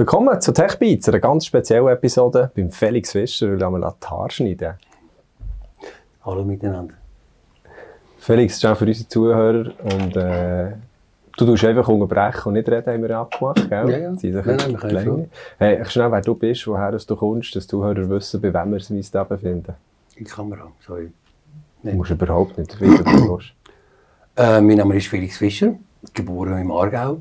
Willkommen zu TechBeats, einer ganz speziellen Episode beim Felix Fischer, weil wir die Haare schneiden. Hallo miteinander. Felix, das ist auch für unsere Zuhörer und äh, du tust einfach unterbrechen und nicht reden, haben wir abgemacht, gell? Ja, ja. Sie Nein, nein, wir können schon. Hey, schnell, wer du bist, woher du kommst, dass die Zuhörer wissen, bei wem wir uns da befinden. In die Kamera, sorry. Du musst überhaupt nicht wissen, was du willst. Äh, mein Name ist Felix Fischer, geboren im Aargau.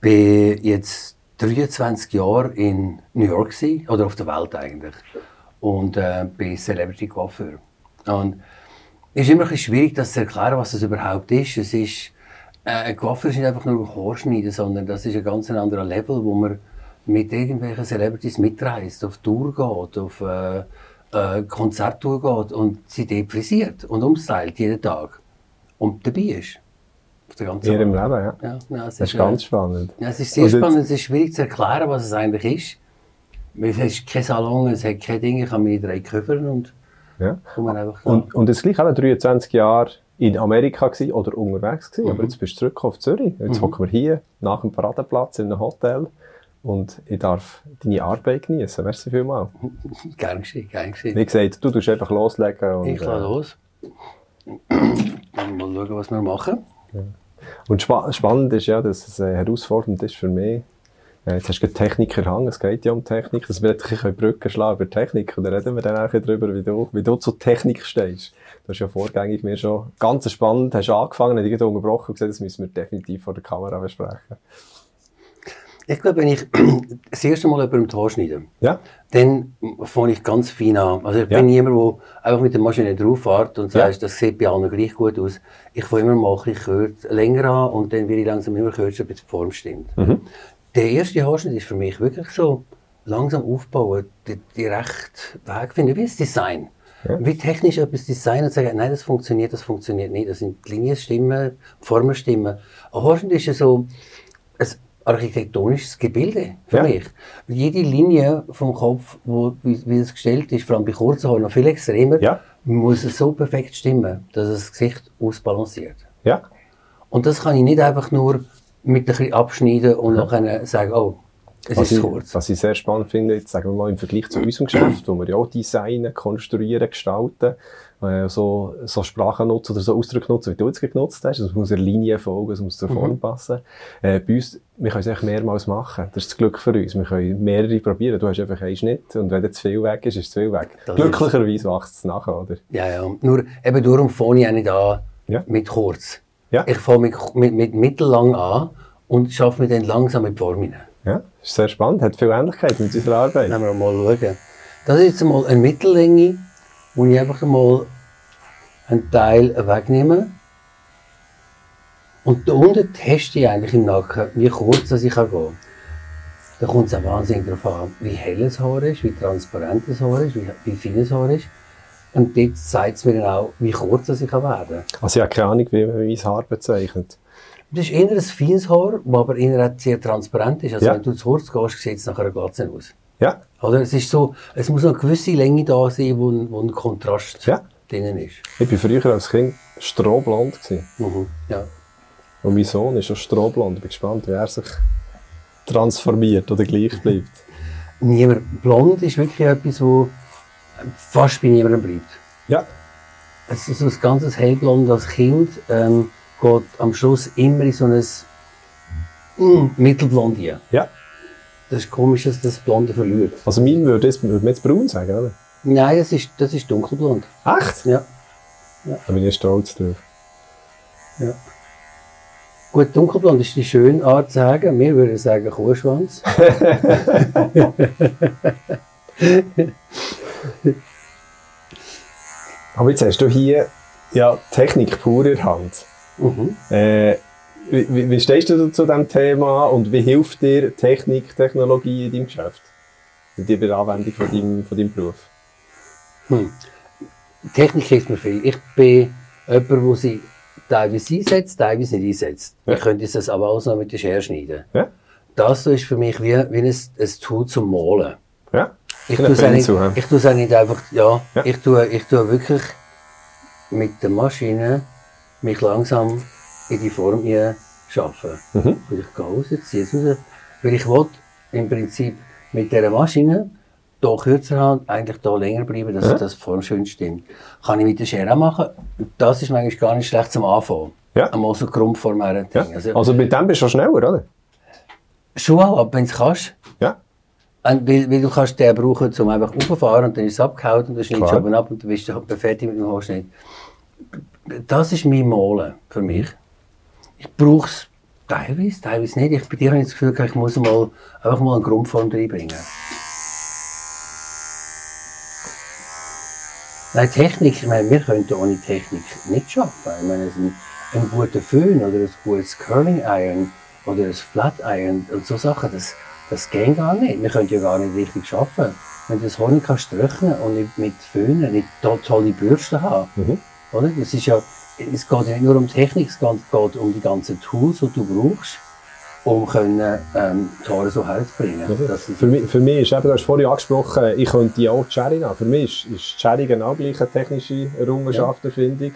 Bin jetzt 23 Jahre in New York gewesen, oder auf der Welt eigentlich. Und äh, bin Celebrity Coiffeur. Und es ist immer ein schwierig, das zu erklären, was das überhaupt ist. Es ist, äh, ein Coiffeur ist nicht einfach nur Haarschneiden, sondern das ist ein ganz anderer Level, wo man mit irgendwelchen Celebrities mitreist, auf Tour geht, auf äh, äh, Konzerttour geht und sie dort frisiert und umstylt jeden Tag. Und dabei ist. Auf der ganzen ihrem Welt. Leben, ja. Ja, es Das ist äh, ganz spannend. ja, es ist sehr Und jetzt- spannend, es ist schwierig zu erklären, was es eigentlich ist. Es ist kein Salon, es hat keine Dinge, ich habe meine drei Koffer und Ja. Und, und jetzt gleich eben 23 Jahre in Amerika gewesen, oder unterwegs gewesen, aber jetzt bist du zurück auf Zürich. Jetzt hocken wir hier nach dem Paradeplatz in einem Hotel und ich darf deine Arbeit genießen. Merci vielmals. Gern geschehen, gern geschehen. Wie gesagt, du tust einfach loslegen. Und, Ich lasse los. Dann mal schauen, was wir machen. Und spa spannend ist ja, dass es äh, herausfordernd ist für mich. Äh, jetzt hast du Technik erhangen, es geht ja um Technik, dass wir ein Brücken schlagen über Technik und dann reden wir dann auch darüber, wie du, wie du zur Technik stehst. Du hast ja vorgängig mir schon ganz spannend, hast angefangen, hast dich unterbrochen und gesagt, das müssen wir definitiv vor der Kamera besprechen. Ich glaube, wenn ich das erste Mal jemandem die Haare schneide, Ja? dann fange ich ganz fein an. Also ich Ja. bin niemand, der einfach mit der Maschine drauf fährt und Ja. sagt, das sieht bei allen gleich gut aus. Ich fange immer mal ein bisschen länger an und dann werde ich langsam immer kürzer, bis die Form stimmt. Mhm. Der erste Haarschnitt ist für mich wirklich so langsam aufbauen, die, die rechte Weg finden, wie das Design. Ja. Wie technisch etwas designen und sagen, nein, das funktioniert, das funktioniert nicht. Das sind Linien stimmen, Formen stimmen. Ein Haarschnitt ist ja so ein architektonisches Gebilde für Ja. mich. Jede Linie vom Kopf, wo, wie, wie es gestellt ist, vor allem bei kurzen Haaren noch viel extremer, Ja. muss es so perfekt stimmen, dass es das Gesicht ausbalanciert. Ja? Und das kann ich nicht einfach nur mit ein bisschen abschneiden und nachher sagen, oh, es Was ist ich, kurz. was ich sehr spannend finde, jetzt sagen wir mal im Vergleich zu unserem Geschäft, wo wir ja auch designen, konstruieren, gestalten, äh, so, so Sprachen nutzen oder so Ausdrücke nutzen, wie du jetzt genutzt hast. Es muss eine Linie folgen, es muss zur Form passen. Äh, bei uns, wir können es echt mehrmals machen. Das ist das Glück für uns. Wir können mehrere probieren. Du hast einfach einen Schnitt und wenn zu viel weg ist, ist zu viel weg. Das Glücklicherweise wächst es nachher, oder? Ja, ja. Nur eben darum fange ich auch nicht an Ja. mit kurz. Ja. Ich fange mit, mit, mit mittellang an und schaffe mir dann langsam die Form hinein. Ja, ist sehr spannend, hat viel Ähnlichkeit mit unserer Arbeit. Dann wir mal schauen. Das ist jetzt mal eine Mittellänge, wo ich einfach mal einen Teil wegnehme. Und da unten teste ich eigentlich im Nacken, wie kurz das ich kann gehen Da kommt es auch wahnsinnig darauf an, wie hell das Haar ist, wie transparent das Haar ist, wie, wie fein das Haar ist. Und dort zeigt es mir dann auch, wie kurz das ich kann werden kann. Also ich habe keine Ahnung, wie man mein Haar bezeichnet. Das ist eher ein feines Haar, das aber eher sehr transparent ist. Also Ja. wenn du zu kurz gehst, sieht es nachher eine Glatze aus. Ja, Oder es ist so, es muss eine gewisse Länge da sein, wo, ein- wo ein Kontrast Ja. drinnen ist. ich war früher als Kind strohblond. Gewesen. Mhm. Ja. Und mein Sohn ist auch strohblond. Ich bin gespannt, wie er sich transformiert oder gleich bleibt. Niemand, blond ist wirklich etwas, wo fast bei niemandem bleibt. Ja, Es ist so ein ganzes hellblond als Kind, ähm, geht am Schluss immer in so ein mm, mittelblond hier. ja. Das ist komisch, dass das Blonde verliert. Also mein würde jetzt, würde jetzt braun sagen, oder? Nein, das ist, das ist dunkelblond. Echt? Ja. Da bin ich stolz drauf. ja. Gut, dunkelblond ist die schöne Art zu sagen. Wir würden sagen Kuhschwanz. Aber jetzt hast du hier ja Technik pur in der Hand. Mhm. Äh, wie, wie- wie stehst du zu diesem Thema und wie hilft dir Technik, Technologie in deinem Geschäft? In der bei der Anwendung von deinem, von deinem Beruf? Hm. Technik hilft mir viel. Ich bin jemand, der sie teilweise einsetzt, teilweise nicht einsetzt. Ja. Ich könnte das aber alles noch mit der Schere schneiden. Ja? Das ist für mich wie, wie ein, ein Tool zum Malen. Ja? Ich Ein tue es auch nicht, ich tue es auch nicht einfach, ja, Ja. Ich, tue, ich tue wirklich mit der Maschine mich langsam in die Form hier schaffen. Mhm. Und ich gehe raus, ziehe es raus, weil ich will im Prinzip mit dieser Maschine hier kürzer haben, eigentlich hier länger bleiben, dass Ja. das Form schön stimmt. Kann ich mit der Schere auch machen. Das ist manchmal gar nicht schlecht zum Anfangen. Ja. Einmal so Grundform. Ja. Also, Also mit dem bist du schon schneller, oder? schon auch, wenn du es kannst. Ja. Und Weil, weil du kannst den brauchen, um einfach raufzufahren und dann ist es abgehauen und dann schneidest du oben ab und dann bist du halt fertig mit dem Haarschnitt. Das ist mein Malen für mich. Ich brauche es teilweise, teilweise nicht. Ich, bei dir habe ich das Gefühl, ich muss mal, einfach mal eine Grundform reinbringen. Nein, Technik, ich meine, wir könnten ohne Technik nicht arbeiten. Ich meine, ein, ein guter Föhn oder ein gutes Curling Iron oder ein Flat Iron und so Sachen, das, das geht gar nicht. Wir können ja gar nicht richtig arbeiten. Wenn du das Honig kannst trocknen und nicht mit Föhnen, nicht to tolle Bürsten haben. Mhm. Oder? Das ist ja, es geht ja nicht nur um Technik, es geht, um die ganzen Tools, die du brauchst, um können, ähm, die Haare so herzubringen. Für mich, für mich ist eben, du hast vorhin angesprochen, ich könnte ja auch die Cherry nehmen. Für mich ist, ist die Cherry genau gleich eine technische Errungenschaft, finde ich.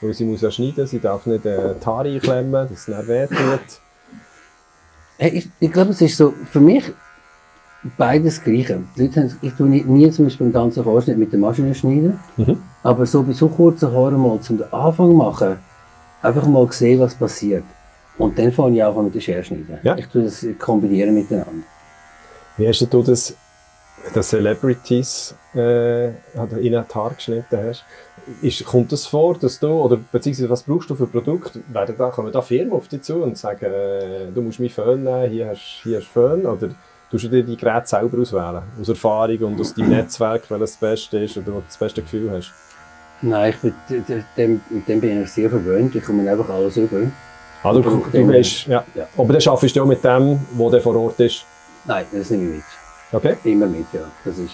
Weil sie muss ja schneiden, sie darf nicht äh, die Haare einklemmen, dass es nicht weh tut. Hey, ich, ich glaube, es ist so, für mich beides Gleiche. Die Leute haben, ich tue nie, nie zum Beispiel einen ganzen Haarschnitt mit der Maschine schneiden, Mhm. aber so bei so kurzen Haaren mal zum Anfang machen, einfach mal sehen, was passiert. Und dann fange ich auch an mit der Schere schneiden. Ja. Ich tue das kombinieren miteinander. Wie hast du das, den Celebrities äh, ihnen die Haare geschnitten hast? Ist, kommt das vor, dass du, oder beziehungsweise was brauchst du für Produkte? Werden da, kommen da Firmen auf dich zu und sagen, äh, du musst meinen Föhn nehmen, hier hast hier hast du Föhn? Oder tust du dir die Geräte selber auswählen? Aus Erfahrung und aus deinem Netzwerk, welches das Beste ist oder wo du das beste Gefühl hast? Nein, ich bin, dem, dem bin ich sehr verwöhnt. Ich komme einfach alles über. Ah, du, du immer. weißt, ja. Ja. Aber dann arbeitest du auch mit dem, der vor Ort ist. Nein, das nehme ich mit. Okay? Immer mit, ja. Das, ist,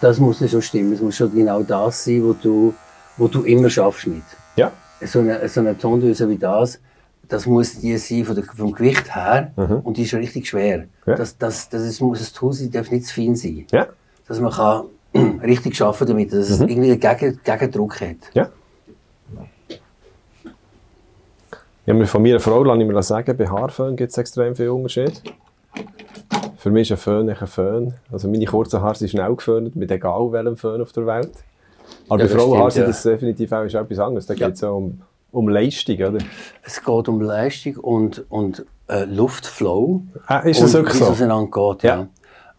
das muss ja schon stimmen. Es muss schon genau das sein, wo du, wo du immer schaffst mit. Ja. So eine, so eine Tondöse wie das, das muss die sein von der, vom Gewicht her und die ist schon richtig schwer. Mhm. Ja. Das, das, das ist, muss ein Tool sein, darf nicht zu fein sein. Ja. Dass man kann richtig arbeiten damit, dass es irgendwie einen Gegen, Gegendruck hat. Ja. Ja, mir- von meiner Frau lasse ich mir sagen, bei Haarföhn gibt es extrem viel Unterschied. Für mich ist ein Föhn nicht ein Föhn. Also meine kurzen Haare sind schnell geföhnt, mit egal welchem Föhn auf der Welt. Aber Ja, bei sind ja. das definitiv auch ist etwas anderes. Da geht es ja um, um Leistung, oder? Es geht um Leistung und, und äh, Luftflow. Ah, ist das wirklich wie so? geht, ja. Ja.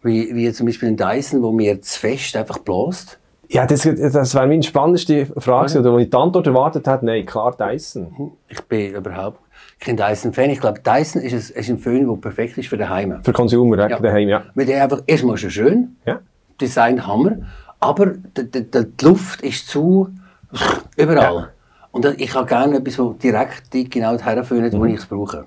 Wie, wie zum Beispiel ein Dyson, wo mir zu fest einfach bläst. Ja, das, das wäre meine spannendste Frage, gewesen, oder wo ich die Antwort erwartet hätte, nein, klar Dyson. Ich bin überhaupt kein Dyson-Fan. Ich glaube, Dyson ist ein, ist ein Föhn, der perfekt ist für daheim. Für Consumer, ja. Daheim, ja. Weil der einfach erstmal schon schön, ja. Design Hammer, aber die, die, die die Luft ist zu überall. Ja. Und ich habe gerne etwas, wo direkt genau herföhnt, Mhm. wo ich es brauche.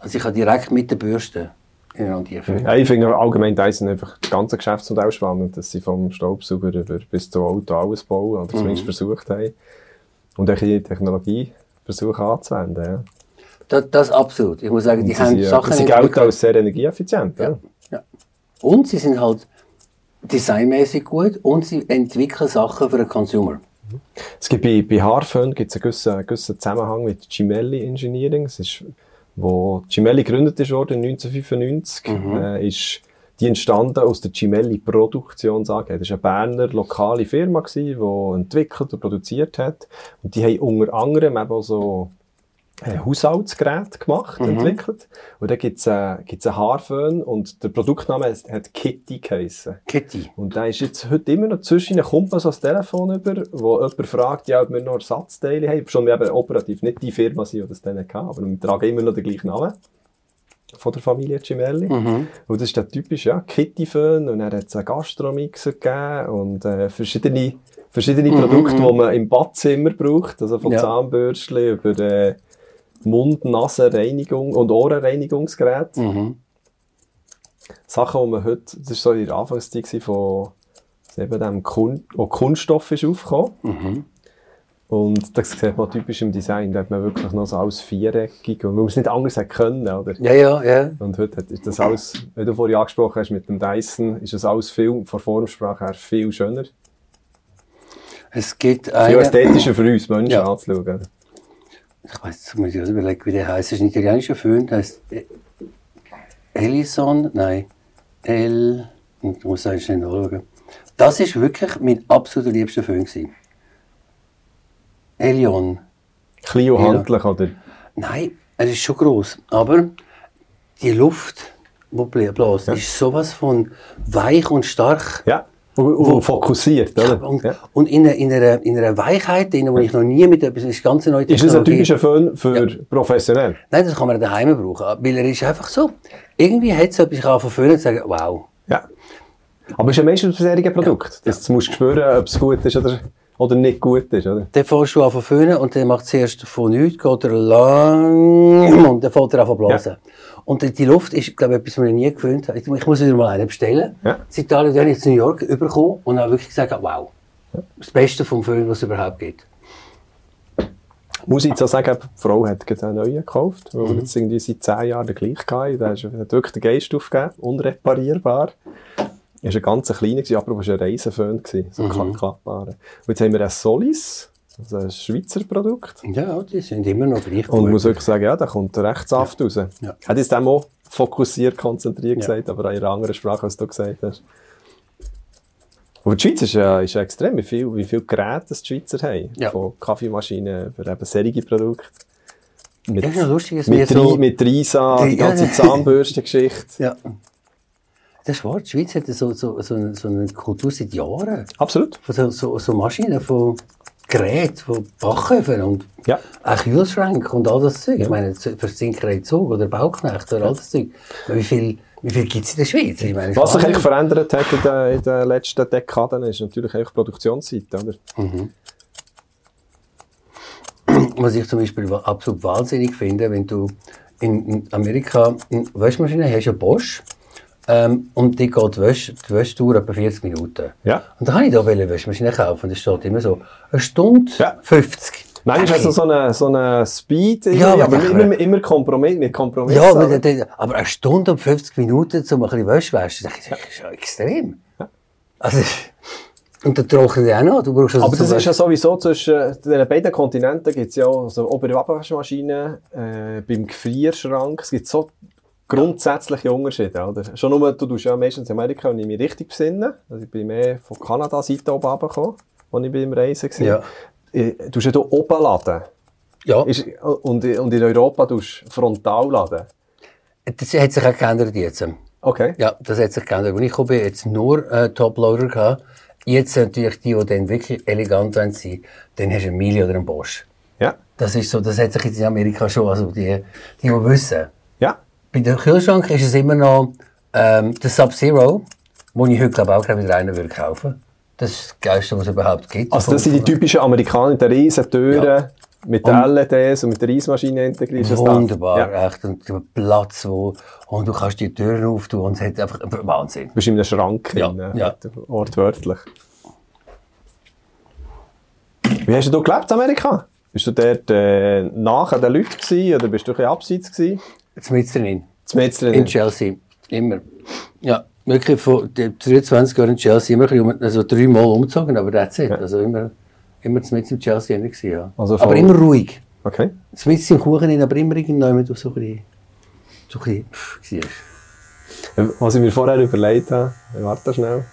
Also ich habe direkt mit der Bürste ineinander föhnen. Ja, ich finde allgemein Dyson einfach das ganze Geschäftsmodell spannend, dass sie vom Staubsauger über bis zum Auto alles bauen oder zumindest versucht haben. Und auch die Technologie versuchen anzuwenden. Ja. Das, das absolut. Ich muss sagen, die haben sind, Sachen sie gelten als sehr energieeffizient. Ja. Ja. Ja. Und sie sind halt designmäßig gut und sie entwickeln Sachen für den Consumer. Es gibt bei, bei Haarföhn gibt's einen gewissen, gewissen Zusammenhang mit Gemelli Engineering. Es ist, wo Gemelli gegründet ist worden 1995, äh, ist die entstanden aus der Gemelli Produktions AG. Das war eine Berner lokale Firma, gewesen, die entwickelt und produziert hat. Und die haben unter anderem eben so äh, Haushaltsgeräte gemacht, entwickelt. Und da gibt's äh, gibt's einen Haarföhn und der Produktname hat- hat Kitty geheissen. Kitty. Und da ist jetzt heute immer noch zwischen kommt man so das Telefon über, wo jemand fragt, ja, ob wir noch Ersatzteile haben. Schon wir eben operativ nicht die Firma sind, die das dann hatten, aber wir tragen immer noch den gleichen Namen von der Familie Cimelli. Und das ist der typische, ja, Kitty-Föhn und dann hat es einen Gastromixer gegeben und äh, verschiedene, verschiedene Produkte, die man im Badzimmer braucht, also von Ja. Zahnbürstchen über äh, Mund-Nasen-Reinigung und Ohrenreinigungsgeräte. Mhm. Sachen, die man heute, das war so in der Anfangszeit von eben dem Kun wo Kunststoff ist aufgekommen. Mhm. Und das sieht man typisch im Design, da hat man wirklich noch so alles viereckig und weil man es nicht anders hätte können, oder? Ja, ja, ja. Und heute ist das alles, wie du vorhin angesprochen hast mit dem Dyson, ist das alles viel, von Formsprache her viel schöner. Es gibt Viel einen, ästhetischer für uns Menschen Ja. anzuschauen. Ich weiß jetzt muss ich überlegen, wie der heißt. Das ist ein italienischer Föhn, der heißt äh, Ellison, nein, L. Ich muss sagen, schnell nachschauen. Das ist wirklich mein absoluter liebster Föhn. gewesen. Elion. Und handlich, oder? Nein, er ist schon groß, aber die Luft, die bl- bläst, ist sowas von weich und stark. Ja. Und, fokussiert, oder? Und, Ja. und in, einer, in, einer, in einer Weichheit, drin, wo ich noch nie mit etwas, ist ganz neue Ist das ein typischer Föhn für professionell? Nein, das kann man daheim brauchen, weil er ist einfach so. Irgendwie hat es etwas, ich kann verfüllen und sagen, wow. Ja. Aber es ist ein menschenversehrige Produkt. Das, du musst spüren, ob es gut ist oder, oder nicht gut ist, oder? Dann fährst du an zu föhnen und dann macht zuerst von nichts, geht er lang und dann fährt er an zu blasen. Und die- Luft ist, glaube ich, etwas, was ich nie gewöhnt habe. Ich muss wieder mal einen bestellen. Ja. In Italien ich jetzt New York bekommen und habe wirklich gesagt, wow. Das Beste vom Föhn, was es überhaupt gibt. Muss ich jetzt auch sagen, die Frau hat gerade einen neuen gekauft, weil Mhm. wir jetzt irgendwie seit 10 Jahren den gleichen hatten. Ist- hat wirklich den Geist aufgegeben, unreparierbar. Er war ein ganz kleiner, aber es war ein Reisenföhn, so Mhm. klappbarer. Und jetzt haben wir einen Solis, also ein Schweizer Produkt. Ja, die sind immer noch gleich Und ich muss wirklich sagen, ja, da kommt recht Saft raus. Ja. Hat jetzt dem auch fokussiert, konzentriert Ja. gesagt, aber in einer anderen Sprache, als du gesagt hast. Und die Schweiz ist ja, ist ja extrem, wie viele wie viel Geräte das die Schweizer haben. Ja. Von Kaffeemaschinen über eben solche Produkte. Mit, Das ist noch lustig, dass mit, so- mit Risa, die ja, ganze ja. Zahnbürstengeschichte. Ja. Das ist wahr, die Schweiz hat so, so, so, eine, so eine Kultur seit Jahren. Absolut. Von so, so, so Maschinen, von Geräten, von Backöfen und Ja. auch Kühlschränke und all das Zeug. Ich meine, für Zinkerei Zug oder Bauknecht oder all das Zeug. Wie viel, wie viel gibt es in der Schweiz? Ich meine, Was sich eigentlich verändert hat in den, in den letzten Dekaden, ist natürlich auch die Produktionszeit. Oder? was ich zum Beispiel absolut wahnsinnig finde, wenn du in, Amerika eine Waschmaschine hast, ja Bosch, ähm, und die geht die Wäsche, die Wäsche dauert etwa 40 Minuten. Ja. Und dann habe ich da eine Waschmaschine kaufen, und das steht immer so, eine Stunde Ja. 50. Manchmal du ich, so einen so eine Speed, Ja, aber immer, immer Kompromiss, mit Kompromiss. Ja, aber, aber eine Stunde und 50 Minuten, um ein bisschen Wäsche waschen, das ist ja extrem. Also, und dann trocknet die auch noch. Du brauchst also Aber das ist ja sowieso zwischen den beiden Kontinenten gibt es ja auch so Ober- und Abwaschmaschinen, äh, beim Gefrierschrank, es gibt so grundsätzliche Unterschiede, oder? Schon nur, du tust ja meistens in Amerika, wenn ich mich richtig besinne, also ich bin mehr von Kanada-Seite oben runtergekommen, als ich beim Reisen war. Ja. Äh, Du tust ja hier oben laden. Ja, Ist, und, und in Europa tust du frontal laden. das hat sich auch geändert jetzt. Okay. Ja, das hat sich geändert. Als ich bin, jetzt nur äh, Toploader gehabt. Jetzt natürlich die, die dann wirklich elegant sein wollen, dann hast du einen Mili oder einen Bosch. Ja. Das ist so, das hat sich jetzt in Amerika schon, also die, die, die wissen. Bei dem Kühlschrank ist es immer noch ähm, der Sub-Zero, wo ich heute glaube auch wieder einen würde kaufen. Das ist das Geilste, was es überhaupt gibt. Also das sind die typischen Amerikaner den riesen Türen, Ja. mit den LEDs und mit der Reismaschine integriert. Wunderbar, Ja. echt. Und der Platz, wo, und du kannst die Türen auftun und es hat einfach Wahnsinn. Du bist in einem Schrank Ja, drin, ja. wortwörtlich. Wie hast du gelebt in Amerika? Bist du dort äh, nach an den Leuten gewesen, oder bist du ein bisschen abseits gewesen? Zumindest drin. In Chelsea. Immer. Ja, wirklich von den 23 Jahren in Chelsea immer ein bisschen um, also dreimal umgezogen, aber that's it. Also immer, immer mit in Chelsea gewesen, ja. Also aber immer ruhig. Okay. Mit im Kuchen aber immer irgendjemand so ein bisschen, so ein bisschen, pff, warst. Was ich mir vorher überlegt habe, warte schnell.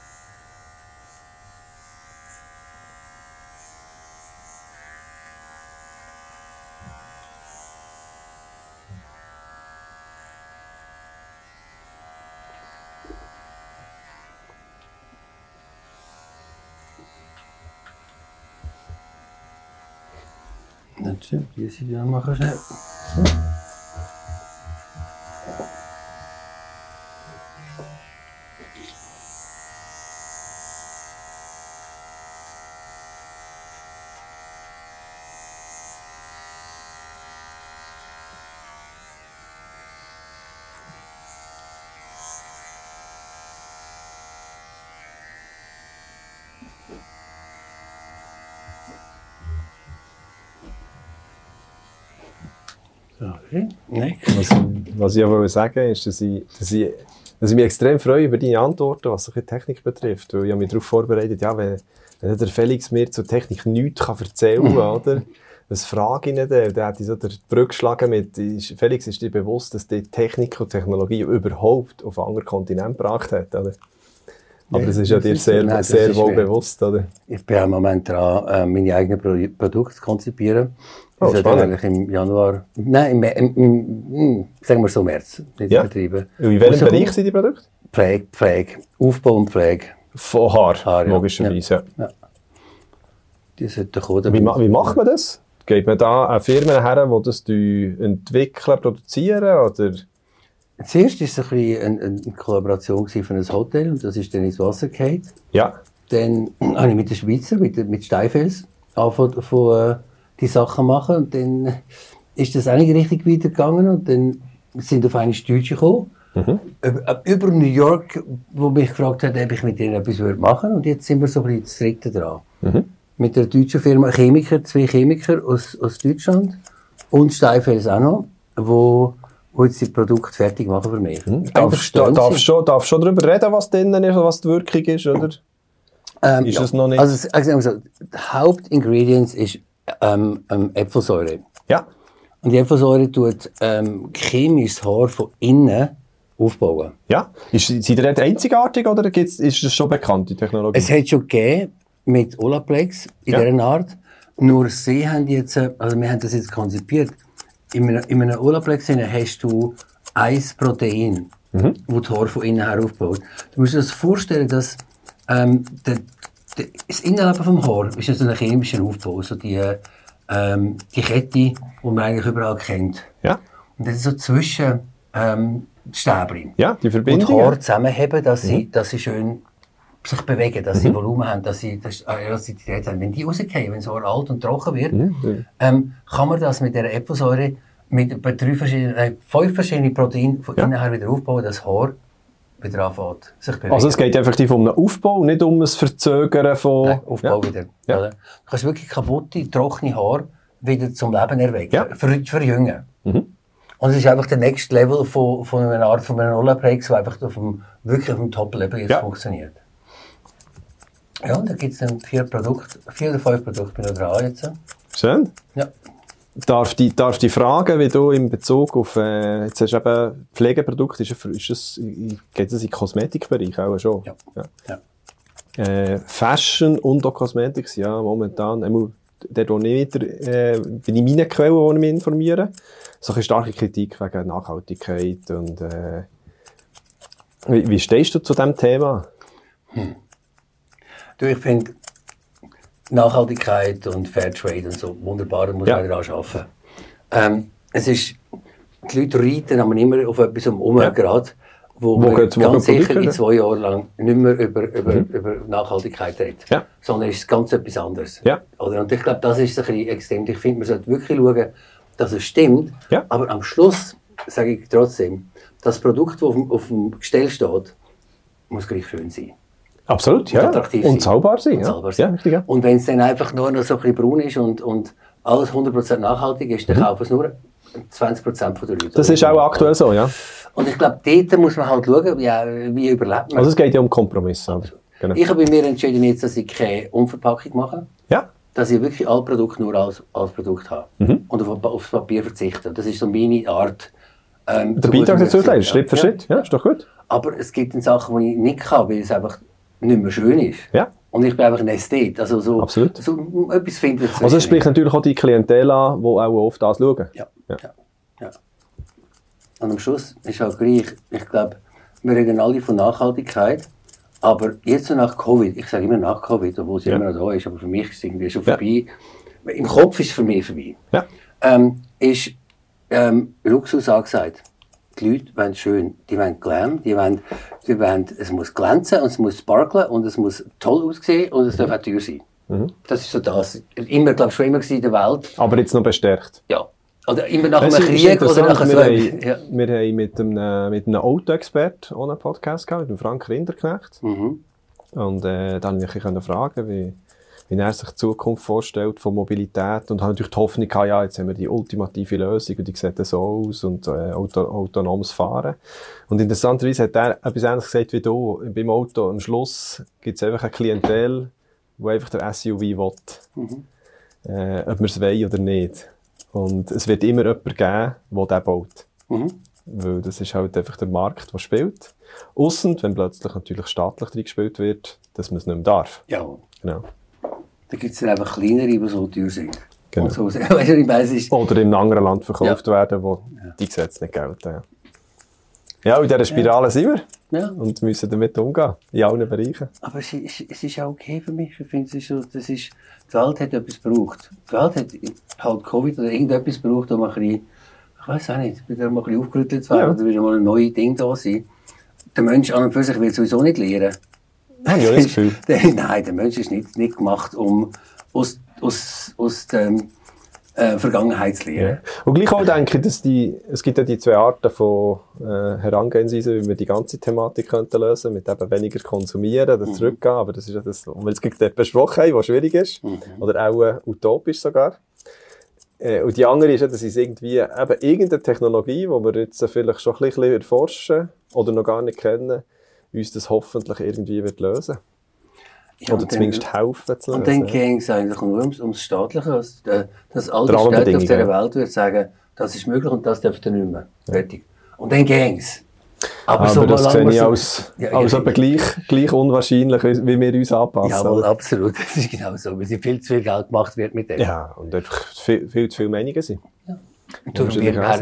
Das stimmt, Next. Was, was ich aber sagen ist, dass ich, dass, ich, dass ich mich extrem freue über deine Antworten, was so die Technik betrifft. Weil ich habe mich darauf vorbereitet, ja, wenn, wenn der Felix mir zur Technik nichts kann erzählen kann, oder? was frage ich ihn denn? Der hat so den Brücke geschlagen mit, ist, Felix, ist dir bewusst, dass die Technik und Technologie überhaupt auf andere Kontinente gebracht hat, oder? Aber das ist ja dir sehr, nein, das sehr ist wohl bewusst, oder? Ich bin im Moment dran, äh, meine eigenen Pro Produkte zu konzipieren. Oh, Das spannend. eigentlich im Januar, nein, im, im, im, im sagen wir so März, nicht Ja. übertrieben. In welchem Rauskommen. Bereich sind die Produkte? Pflege, Pflege, Aufbau und Pflege. Von Haar, Haar, ja. logischerweise. Ja. Die sollten kommen. Wie, ma- wie macht man das? Geht man da an Firmen her, die das entwickeln, produzieren, oder? Zuerst war es ein bisschen eine, eine Kollaboration gewesen für ein Hotel und das ist dann ins Wasser gefallen. Ja. Dann habe ich mit den Schweizer, mit, mit Steinfels, angefangen, von, äh, die Sachen machen. Und dann ist das auch nicht richtig weitergegangen. Und dann sind auf eine Deutsche gekommen. Über, über New York, wo mich gefragt hat, ob ich mit denen etwas würde machen Und jetzt sind wir so ein bisschen das dritte dran. Mit der deutschen Firma Chemiker, zwei Chemiker aus, aus Deutschland und Steinfels auch noch, wo, wo jetzt die Produkte fertig machen für mich. Darfst du darfst schon, darfst schon darüber reden, was drinnen ist, was die Wirkung ist, oder? Ähm, Ist es noch nicht- Also, also sagen wir so, das Hauptingredient ist ähm, ähm, Äpfelsäure. Ja. Und die Äpfelsäure tut ähm, chemisch das Haar von innen aufbauen. Ja. Ist, sind die einzigartig, oder gibt's, ist das schon bekannt, die Technologie? Es hat schon gegeben mit Olaplex in Ja. dieser Art. Nur sie haben jetzt, äh, also wir haben das jetzt konzipiert. In einem, in einem hast du ein Protein, Mhm. wo das Haar von innen her aufbaut. Du musst dir das vorstellen, dass ähm, der, der, das Innenleben vom Haar ist ja so ein chemischer Aufbau, so die, äh, ähm, die Kette, die man eigentlich überall kennt. ja. Und das ist so zwischen ähm, Stäbchen Ja, die und Verbindung. die Haare zusammenheben, dass sie, dass sie schön sich bewegen, dass sie Volumen haben, dass sie das, Elastizität haben. Wenn die rausgehen, wenn das Haar alt und trocken wird, ähm, kann man das mit der Äpfelsäure mit drei verschiedenen, äh, fünf verschiedenen Proteinen von Ja. innen her wieder aufbauen, dass das Haar wieder anfängt, sich bewegen. Also es geht effektiv um einen Aufbau, nicht um ein Verzögern von... Nein, Aufbau ja. wieder. Ja. Oder? Du kannst wirklich kaputte, trockene Haare wieder zum Leben erwecken, Ja. Mhm. ver verjüngen. Und es ist einfach der next Level von, von einer Art von einem Olaplex, der einfach auf dem, wirklich auf dem Top-Level jetzt funktioniert. Ja, und da gibt es dann vier Produkte, vier oder fünf Produkte bin ich dran jetzt. Schön. Ja. Darf die, darf die fragen, wie du in Bezug auf, äh, jetzt hast du eben Pflegeprodukte, ist, ist das, geht das in den Kosmetikbereich auch schon? Ja. ja. ja. Äh, Fashion und auch Cosmetics, ja, momentan, einmal, dort, wo ich wieder, äh, bin ich meine Quellen, wo ich mich informiere, so eine starke Kritik wegen Nachhaltigkeit und, äh, wie, wie stehst du zu diesem Thema? Du, ich finde Nachhaltigkeit und Fairtrade und so wunderbar, da muss Ja. man daran arbeiten. Ähm, es ist, die Leute reiten aber immer auf etwas um Ja. gerade, wo, Wo man ganz sicher in zwei Jahren lang nicht mehr über, über, über Nachhaltigkeit redet, Ja. sondern es ist ganz etwas anderes. Ja. Oder? Und ich glaube, das ist ein bisschen extrem. Ich finde, man sollte wirklich schauen, dass es stimmt, Ja. aber am Schluss sage ich trotzdem, das Produkt, das auf dem, auf dem Gestell steht, muss gleich schön sein. Absolut, ja. Und sein. zahlbar sein, Und ja. zahlbar Ja, sein. richtig, ja. Und wenn es dann einfach nur noch so ein bisschen braun ist und, und alles 100% nachhaltig ist, dann kaufen es nur 20% von der Leute. Mhm. Das ist auch aktuell so, ja. Und ich glaube, dort muss man halt schauen, ja, wie überlebt man. Also es geht ja um Kompromisse, oder? Genau. ich habe bei mir entschieden, jetzt, dass ich keine Umverpackung mache, Ja, dass ich wirklich alle Produkte nur als, als Produkt habe Mhm. und auf, aufs Papier verzichte. Das ist so meine Art. Ähm, der Beitrag wie dazu leisten, Schritt für. Schritt. Ja, ist doch gut. Aber es gibt dann Sachen, die ich nicht kann, weil es einfach nicht mehr schön ist. Ja. Und ich bin einfach ein Ästhet. Also so, Absolut. so mm, etwas finden. Also es spricht natürlich auch die Klientel an, die auch oft das schauen. Ja. Ja. Ja. ja. Und am Schluss ist halt gleich, ich glaube, wir reden alle von Nachhaltigkeit, aber jetzt so nach Covid, ich sage immer nach Covid, obwohl es Ja. immer noch da ist, aber für mich ist es irgendwie schon vorbei. Im Kopf ist es für mich vorbei. Ja. Ähm, ist ähm, Luxus angesagt. Die Leute wollen schön, die wollen Glam, die wollen, die wollen, es muss glänzen und es muss sparkeln und es muss toll aussehen und es darf auch teuer sein. Mhm. Das ist so das. Immer, glaube ich, schon immer in der Welt. Aber jetzt noch bestärkt. Ja. Oder immer nach einem Krieg oder nach so wir. Ja. wir haben mit einem, mit einem Autoexpert auch einen Podcast gehabt, mit dem Frank Rinderknecht. Mhm. Und äh, dann konnte ich ihn fragen, wie, wie er sich die Zukunft vorstellt von Mobilität. Und habe natürlich die Hoffnung gehabt, ja, jetzt haben wir die ultimative Lösung und die sieht so aus und äh, auto, autonomes Fahren. Und interessanterweise hat er etwas ähnliches gesagt wie du. Beim Auto am Schluss gibt es einfach eine Klientel, die einfach der SUV will. äh, ob wir es wollen oder nicht. Und es wird immer jemanden geben, der den baut. Mhm. Weil das ist halt einfach der Markt, der spielt. Ausser, wenn plötzlich natürlich staatlich drin gespielt wird, dass man es nicht mehr darf. Ja, Genau. Da gibt es dann einfach kleinere, die so teuer sind. Genau. So, weißt? Es Oder in einem anderen Land verkauft werden, wo die Gesetze nicht gelten. Ja, ja in dieser Spirale sind wir ja. und müssen damit umgehen. In allen Bereichen. Aber es ist, es ist auch okay für mich. Ich finde, es ist so, das ist, die Welt hat etwas gebraucht. Die Welt hat halt Covid oder irgendetwas gebraucht, um ein bisschen, ich weiß auch nicht, wieder mal ein bisschen aufgerüttelt zu werden, Ja. oder wieder mal ein neues Ding da sein. Der Mensch an und für sich wird sowieso nicht lernen. Habe ich auch das Gefühl. Nein, der Mensch ist nicht, nicht gemacht, um aus, aus, aus der äh, Vergangenheit zu lernen. Und gleich auch denke ich, dass die, es gibt ja die zwei Arten von äh, Herangehensweise, wie wir die ganze Thematik könnten lösen, mit eben weniger konsumieren, das zurückgehen, aber das ist ja das, weil es gerade besprochen haben, was schwierig ist, oder auch äh, utopisch sogar. Äh, und die andere ist ja, dass es irgendwie eben irgendeine Technologie, die wir jetzt vielleicht schon ein bisschen erforschen oder noch gar nicht kennen, uns das hoffentlich irgendwie wird lösen. Ja, oder und zumindest dann, helfen zu Und dann lösen. ging es eigentlich nur ums, ums Staatliche, dass, äh, dass alle Die Städte auf dieser ja. Welt würden sagen, das ist möglich und das dürft ihr nicht mehr. Fertig. Und dann ging es. Aber, Aber so das sehe ich als, Ja, als ja, eben gleich, gleich unwahrscheinlich, wie wir uns anpassen. Jawohl, absolut. Das ist genau so, weil sie viel zu viel Geld gemacht wird mit dem. Ja, und einfach viel, viel zu viele Meinungen sind. Und darum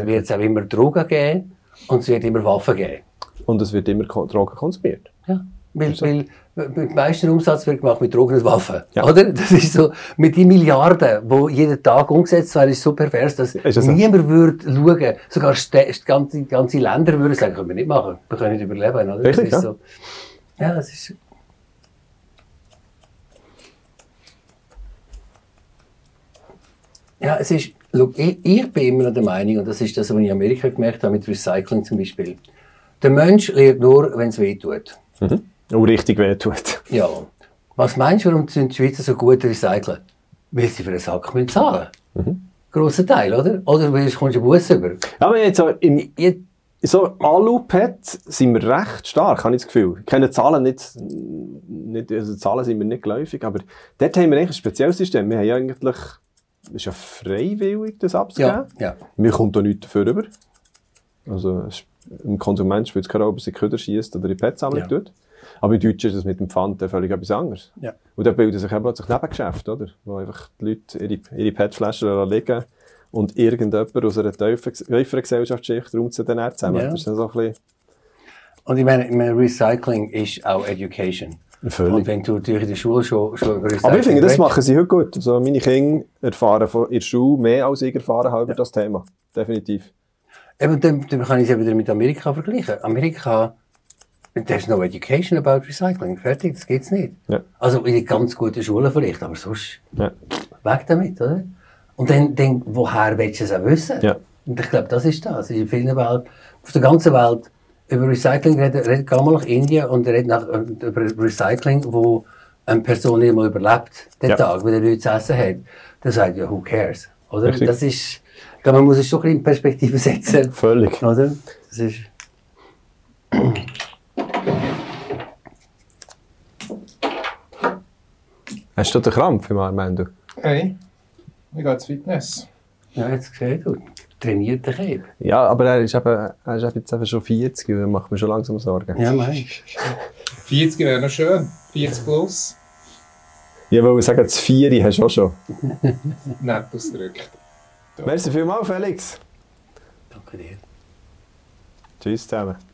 wird es auch immer Drogen geben und es wird immer Waffen geben. Und es wird immer Drogen konsumiert. Ja. Weil, weil, weil der meiste Umsatz wird gemacht mit Drogen und Waffen. Ja. Oder? Das ist so, mit den Milliarden, die jeden Tag umgesetzt werden, ist so pervers, dass das so? niemand würde schauen, sogar ganze, ganze Länder würden sagen, können wir nicht machen, wir können nicht überleben. Oder? Richtig, das ist ja. so. Ja, das ist. Ja, es ist, schau, ich, ich bin immer noch der Meinung, und das ist das, was ich in Amerika gemerkt habe, mit Recycling zum Beispiel. Der Mensch lernt nur, wenn es weh tut. Mhm. Und richtig wehtut. Ja. Was meinst du, warum sind die Schweizer so gut recyceln? Weil sie für den Sack müssen zahlen müssen. Grosser Teil, oder? Oder du kommst einen Bus über. Aber jetzt so, im, so Alu-Pad sind wir recht stark, habe ich das Gefühl. Ich kenne Zahlen nicht, nicht, also Zahlen sind mir nicht geläufig, aber dort haben wir eigentlich ein spezielles System. Wir haben ja eigentlich, es ist ja freiwillig, das abzugeben. ja, ja. Mir kommt da nichts dafür rüber. Also, es- ein Konsument spielt es keine Rolle, ob er sich Köder schießt oder in die Pet-Sammlung Ja. tut. Aber in Deutsch ist das mit dem Pfand völlig etwas anderes. Ja. Und da bilden sich eben plötzlich Nebengeschäfte, oder? Wo einfach die Leute ihre, ihre PET-Flaschen liegen und irgendjemand aus einer tieferen Gesellschaftsschicht räumt sie dann zusammen. Ja. Das ist so ein bisschen Und ich meine, ich meine, Recycling ist auch Education. völlig. Und wenn du in der Schule schon, schon Recycling Aber ich finde, das machen sie heute gut. Also meine Kinder erfahren von in der Schule mehr als ich erfahren habe über das Thema. Definitiv. Eben, dann, dann kann ich es ja wieder mit Amerika vergleichen. Amerika, there's no education about recycling. Fertig, das geht's nicht. Ja. Also in ganz guten Schulen vielleicht, aber sonst Ja. weg damit, oder? Und dann, dann woher willst du es auch wissen? Ja. Und ich glaube, das ist das. In vielen Welt, auf der ganzen Welt über Recycling reden, redet geh mal nach Indien und redet nach, äh, über Recycling, wo eine Person nicht mal überlebt, den Ja. Tag, weil er nichts zu essen hat. Dann sagt ja, who cares? Oder? Richtig. Das ist, ich glaube, man muss es schon bisschen in Perspektive setzen. Völlig. Oder? Das ist, Hast du den Krampf im Arm, Endo? Hey, wie geht's Fitness? ja, jetzt gesehen, du trainiert dich eben. Ja, aber er ist, eben, er ist eben jetzt eben schon 40 und da macht mir schon langsam Sorgen. Ja, meinst 40 wäre noch schön. 40 plus. Ich wollte sagen, das Vieri hast du auch schon. Nett ausgedrückt. Merci vielmals, Felix. Danke dir. Tschüss zusammen.